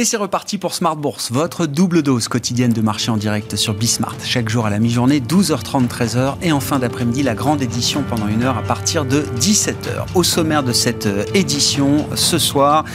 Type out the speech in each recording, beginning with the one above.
Et c'est reparti pour Smart Bourse, votre double dose quotidienne de marché en direct sur Bismart. Chaque jour à la mi-journée, 12h30, 13h. Et en fin d'après-midi, la grande édition pendant une heure à partir de 17h. Au sommaire de cette euh, édition, ce soir,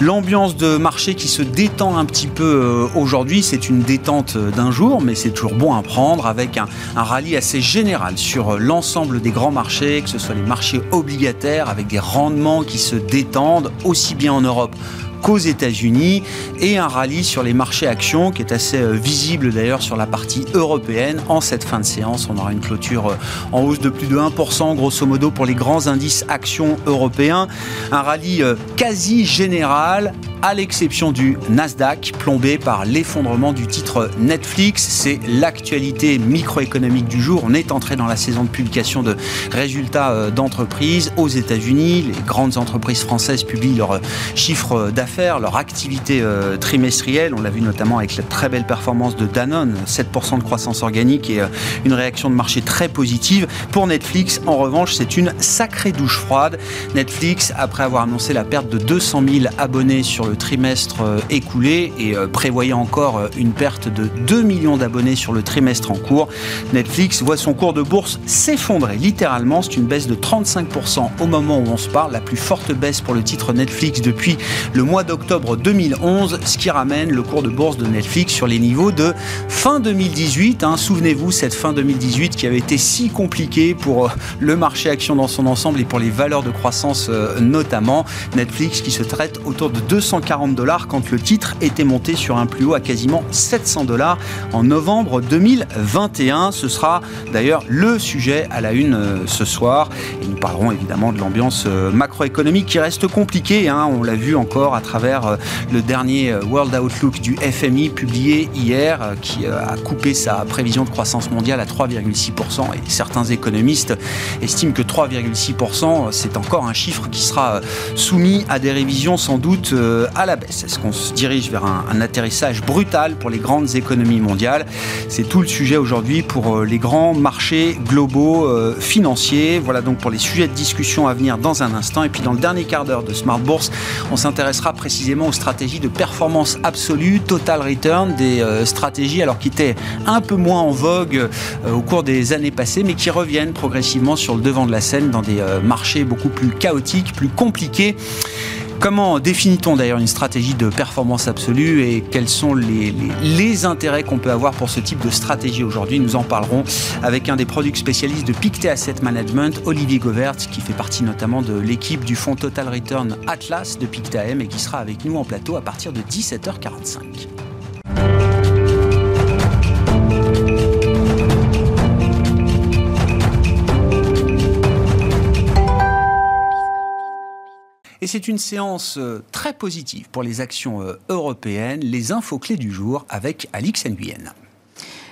l'ambiance de marché qui se détend un petit peu euh, aujourd'hui. C'est une détente euh, d'un jour, mais c'est toujours bon à prendre avec un, un rallye assez général sur l'ensemble des grands marchés, que ce soit les marchés obligataires avec des rendements qui se détendent aussi bien en Europe qu'aux États-Unis et un rallye sur les marchés actions qui est assez euh, visible d'ailleurs sur la partie européenne. En cette fin de séance, on aura une clôture euh, en hausse de plus de 1% grosso modo pour les grands indices actions européens. Un rallye euh, quasi général à l'exception du Nasdaq, plombé par l'effondrement du titre Netflix. C'est l'actualité microéconomique du jour. On est entré dans la saison de publication de résultats d'entreprises aux États-Unis. Les grandes entreprises françaises publient leurs chiffres d'affaires leur activité euh, trimestrielle. On l'a vu notamment avec la très belle performance de Danone, 7% de croissance organique et euh, une réaction de marché très positive. Pour Netflix, en revanche, c'est une sacrée douche froide. Netflix, après avoir annoncé la perte de 200 000 abonnés sur le trimestre euh, écoulé et prévoyant encore une perte de 2 millions d'abonnés sur le trimestre en cours, Netflix voit son cours de bourse s'effondrer littéralement. C'est une baisse de 35% au moment où on se parle, la plus forte baisse pour le titre Netflix depuis le mois d'octobre 2011, ce qui ramène le cours de bourse de Netflix sur les niveaux de fin 2018. Hein. Souvenez-vous, cette fin 2018 qui avait été si compliquée pour euh, le marché action dans son ensemble et pour les valeurs de croissance euh, notamment. Netflix qui se traite autour de 240 dollars quand le titre était monté sur un plus haut à quasiment 700 dollars en novembre 2021. Ce sera d'ailleurs le sujet à la une euh, ce soir. Et nous parlerons évidemment de l'ambiance macroéconomique qui reste compliquée. Hein. On l'a vu encore à travers euh, le dernier euh, World Outlook du FMI publié hier, euh, qui a coupé sa prévision de croissance mondiale à 3,6%. Et certains économistes estiment que 3,6%, c'est encore un chiffre qui sera soumis à des révisions sans doute à la baisse. Est-ce qu'on se dirige vers un, atterrissage brutal pour les grandes économies mondiales? C'est tout le sujet aujourd'hui pour les grands marchés globaux financiers. Voilà donc pour les sujets de discussion à venir dans un instant. Et puis dans le dernier quart d'heure de Smart Bourse, on s'intéressera précisément aux stratégies de performance absolue, total return, des euh, stratégies alors qui étaient un peu moins en vogue euh, au cours des années passées, mais qui reviennent progressivement sur le devant de la scène dans des euh, marchés beaucoup plus chaotiques, plus compliqués. Comment définit-on d'ailleurs une stratégie de performance absolue et quels sont les, intérêts qu'on peut avoir pour ce type de stratégie aujourd'hui Nous en parlerons avec un des produits spécialistes de Pictet Asset Management, Olivier Govert, qui fait partie notamment de l'équipe du fonds Total Return Atlas de Pictet AM et qui sera avec nous en plateau à partir de 17h45. Et c'est une séance euh, très positive pour les actions euh, européennes. Les infos clés du jour avec Alix Nguyen.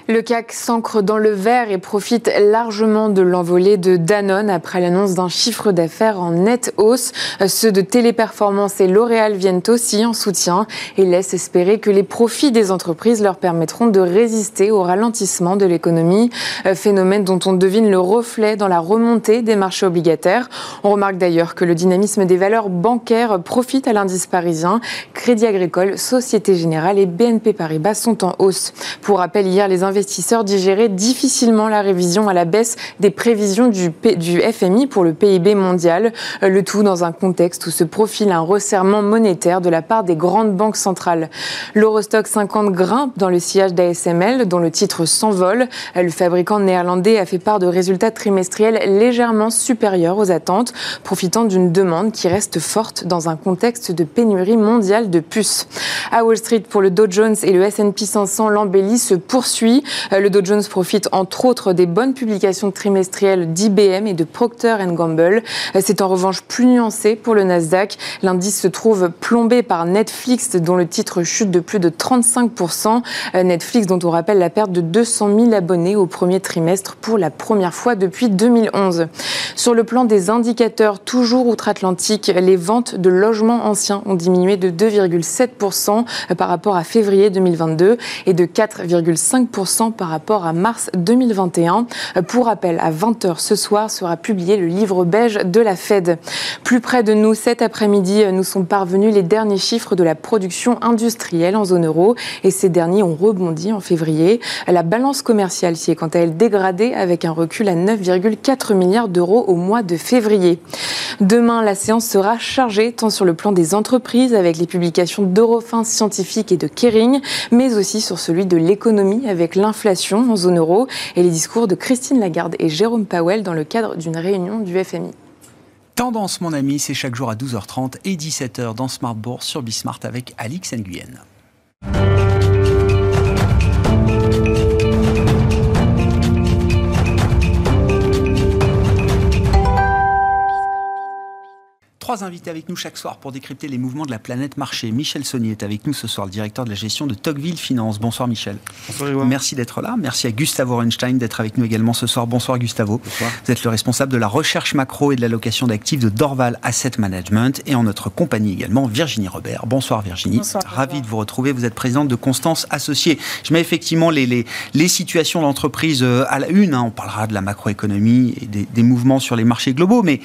Le CAC s'ancre dans le vert et profite largement de l'envolée de Danone après l'annonce d'un chiffre d'affaires en nette hausse. Ceux de Téléperformance et L'Oréal viennent aussi en soutien et laissent espérer que les profits des entreprises leur permettront de résister au ralentissement de l'économie, phénomène dont on devine le reflet dans la remontée des marchés obligataires. On remarque d'ailleurs que le dynamisme des valeurs bancaires profite à l'indice parisien. Crédit Agricole, Société Générale et BNP Paribas sont en hausse. Pour rappel, hier, les investisseurs digéraient difficilement la révision à la baisse des prévisions du, du FMI pour le PIB mondial, euh, le tout dans un contexte où se profile un resserrement monétaire de la part des grandes banques centrales. L'Eurostock 50 grimpe dans le sillage d'ASML, dont le titre s'envole. Euh, le fabricant néerlandais a fait part de résultats trimestriels légèrement supérieurs aux attentes, profitant d'une demande qui reste forte dans un contexte de pénurie mondiale de puces. À Wall Street, pour le Dow Jones et le S&P 500, l'embellie se poursuit. Euh, le Dow Jones profite entre autres des bonnes publications trimestrielles d'IBM et de Procter Gamble. Euh, c'est en revanche plus nuancé pour le Nasdaq. L'indice se trouve plombé par Netflix, dont le titre chute de plus de 35%. Euh, Netflix, dont on rappelle la perte de 200 000 abonnés au premier trimestre pour la première fois depuis 2011. Sur le plan des indicateurs, toujours outre-Atlantique, les ventes de logements anciens ont diminué de 2,7% par rapport à février 2022 et de 4,5% par rapport à mars 2021. Pour rappel, à 20h ce soir sera publié le livre beige de la Fed. Plus près de nous, cet après-midi, nous sont parvenus les derniers chiffres de la production industrielle en zone euro et ces derniers ont rebondi en février. La balance commerciale s'y est quant à elle dégradée avec un recul à 9,4 milliards d'euros au mois de février. Demain, la séance sera chargée tant sur le plan des entreprises avec les publications d'Eurofin Scientifique et de Kering, mais aussi sur celui de l'économie avec l'inflation en zone euro et les discours de Christine Lagarde et Jérôme Powell dans le cadre d'une réunion du FMI. Tendance, mon ami, c'est chaque jour à 12h30 et 17h dans Smart Bourse sur Bismart avec Alix Nguyen. Trois invités avec nous chaque soir pour décrypter les mouvements de la planète marché. Michel Saunier est avec nous ce soir, le directeur de la gestion de Tocqueville Finance. Bonsoir Michel. Bonsoir Merci d'être là. Merci à Gustavo Orenstein d'être avec nous également ce soir. Bonsoir Gustavo. Bonsoir. Vous êtes le responsable de la recherche macro et de l'allocation d'actifs de Dorval Asset Management et en notre compagnie également Virginie Robert. Bonsoir Virginie. Bonsoir. Ravi de vous retrouver. Vous êtes présidente de Constance Associée. Je mets effectivement les, les, les situations d'entreprise euh, à la une. hein. On parlera de la macroéconomie et des, des mouvements sur les marchés globaux, mais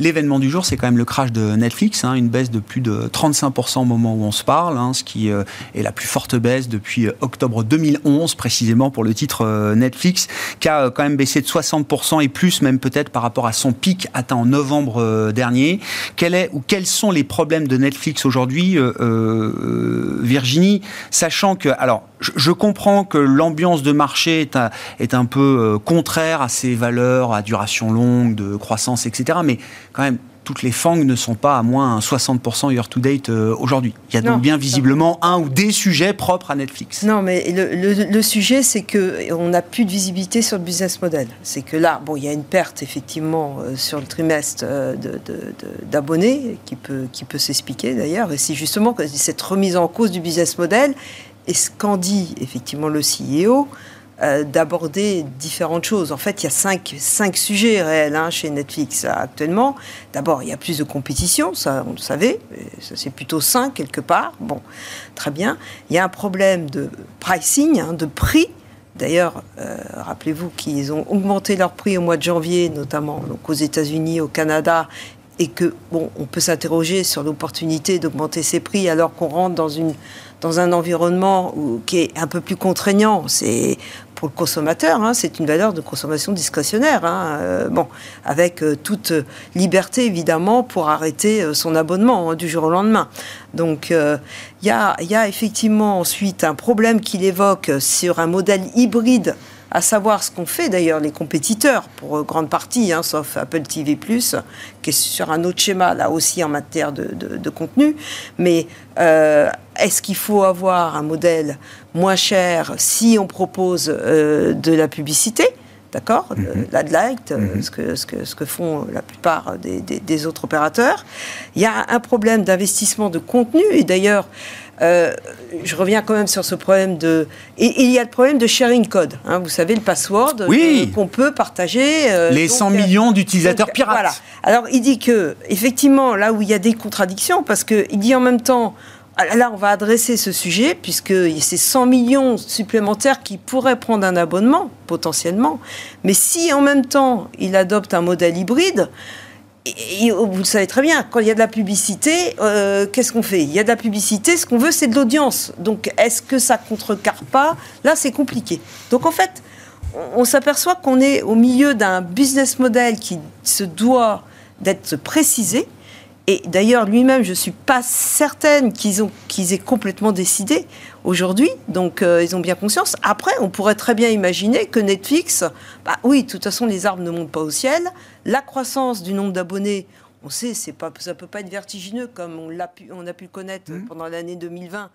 L'événement du jour, c'est quand même le crash de Netflix, hein, une baisse de plus de 35% au moment où on se parle, hein, ce qui euh, est la plus forte baisse depuis euh, octobre 2011, précisément pour le titre euh, Netflix, qui a quand même baissé de 60% et plus, même peut-être par rapport à son pic atteint en novembre dernier. Quel est ou quels sont les problèmes de Netflix aujourd'hui, Virginie, sachant que, alors, je, je comprends que l'ambiance de marché est un, est un peu euh, contraire à ces valeurs à duration longue, de croissance, etc. Mais quand même, toutes les FANG ne sont pas à moins 60% year-to-date euh, aujourd'hui. Il y a donc bien visiblement un ou des sujets propres à Netflix. Non, mais le, le- le sujet, c'est que on n'a plus de visibilité sur le business model. C'est que là, bon, il y a une perte effectivement euh, sur le trimestre d'abonnés qui peut, qui peut s'expliquer d'ailleurs. Et c'est justement cette remise en cause du business model et ce qu'en dit effectivement le CEO. euh, d'aborder différentes choses. En fait, il y a cinq, cinq sujets réels hein, chez Netflix actuellement. D'abord, il y a plus de compétition, ça on le savait, ça c'est plutôt sain quelque part. Bon, très bien. Il y a un problème de pricing, hein, de prix. D'ailleurs, euh, rappelez-vous qu'ils ont augmenté leur prix au mois de janvier, notamment donc aux États-Unis, au Canada, et que bon, on peut s'interroger sur l'opportunité d'augmenter ces prix alors qu'on rentre dans une dans un environnement qui est un peu plus contraignant. C'est pour le consommateur, hein, c'est une valeur de consommation discrétionnaire. hein, euh, bon, avec euh, toute liberté évidemment pour arrêter euh, son abonnement hein, du jour au lendemain. Donc il y, y a effectivement ensuite un problème qu'il évoque sur un modèle hybride à savoir ce qu'ont fait d'ailleurs les compétiteurs, pour euh, grande partie, hein, sauf Apple TV+, qui est sur un autre schéma, là aussi en matière de, de- de contenu. Mais euh, est-ce qu'il faut avoir un modèle moins cher si on propose euh, de la publicité D'accord Mhm. L'adlight, euh, ce, que, ce, que, ce que font la plupart des, des- des autres opérateurs? Il y a un problème d'investissement de contenu, et d'ailleurs, euh, je reviens quand même sur ce problème de. Et, il y a le problème de sharing code. hein, vous savez, le password Oui. euh, qu'on peut partager. euh, Les donc, 100 euh, millions d'utilisateurs pirates. Voilà. Alors, il dit que, effectivement, là où il y a des contradictions, parce qu'il dit en même temps. ah, Là, on va adresser ce sujet, puisque c'est 100 millions supplémentaires qui pourraient prendre un abonnement, potentiellement. Mais si en même temps, il adopte un modèle hybride, et, vous le savez très bien, quand il y a de la publicité, euh, qu'est-ce qu'on fait? Il y a de la publicité, ce qu'on veut, c'est de l'audience. Donc, est-ce que ça contrecarre pas? Là, c'est compliqué. Donc, en fait, on, on s'aperçoit qu'on est au milieu d'un business model qui se doit d'être précisé. Et d'ailleurs, lui-même, je ne suis pas certaine qu'ils ont- qu'ils aient complètement décidé aujourd'hui. Donc, euh, ils ont bien conscience. Après, on pourrait très bien imaginer que Netflix, bah oui, de toute façon, les arbres ne montent pas au ciel. La croissance du nombre d'abonnés, on sait, c'est pas, ça peut pas être vertigineux comme on, l'a pu, on a pu le connaître Mmh. pendant l'année 2020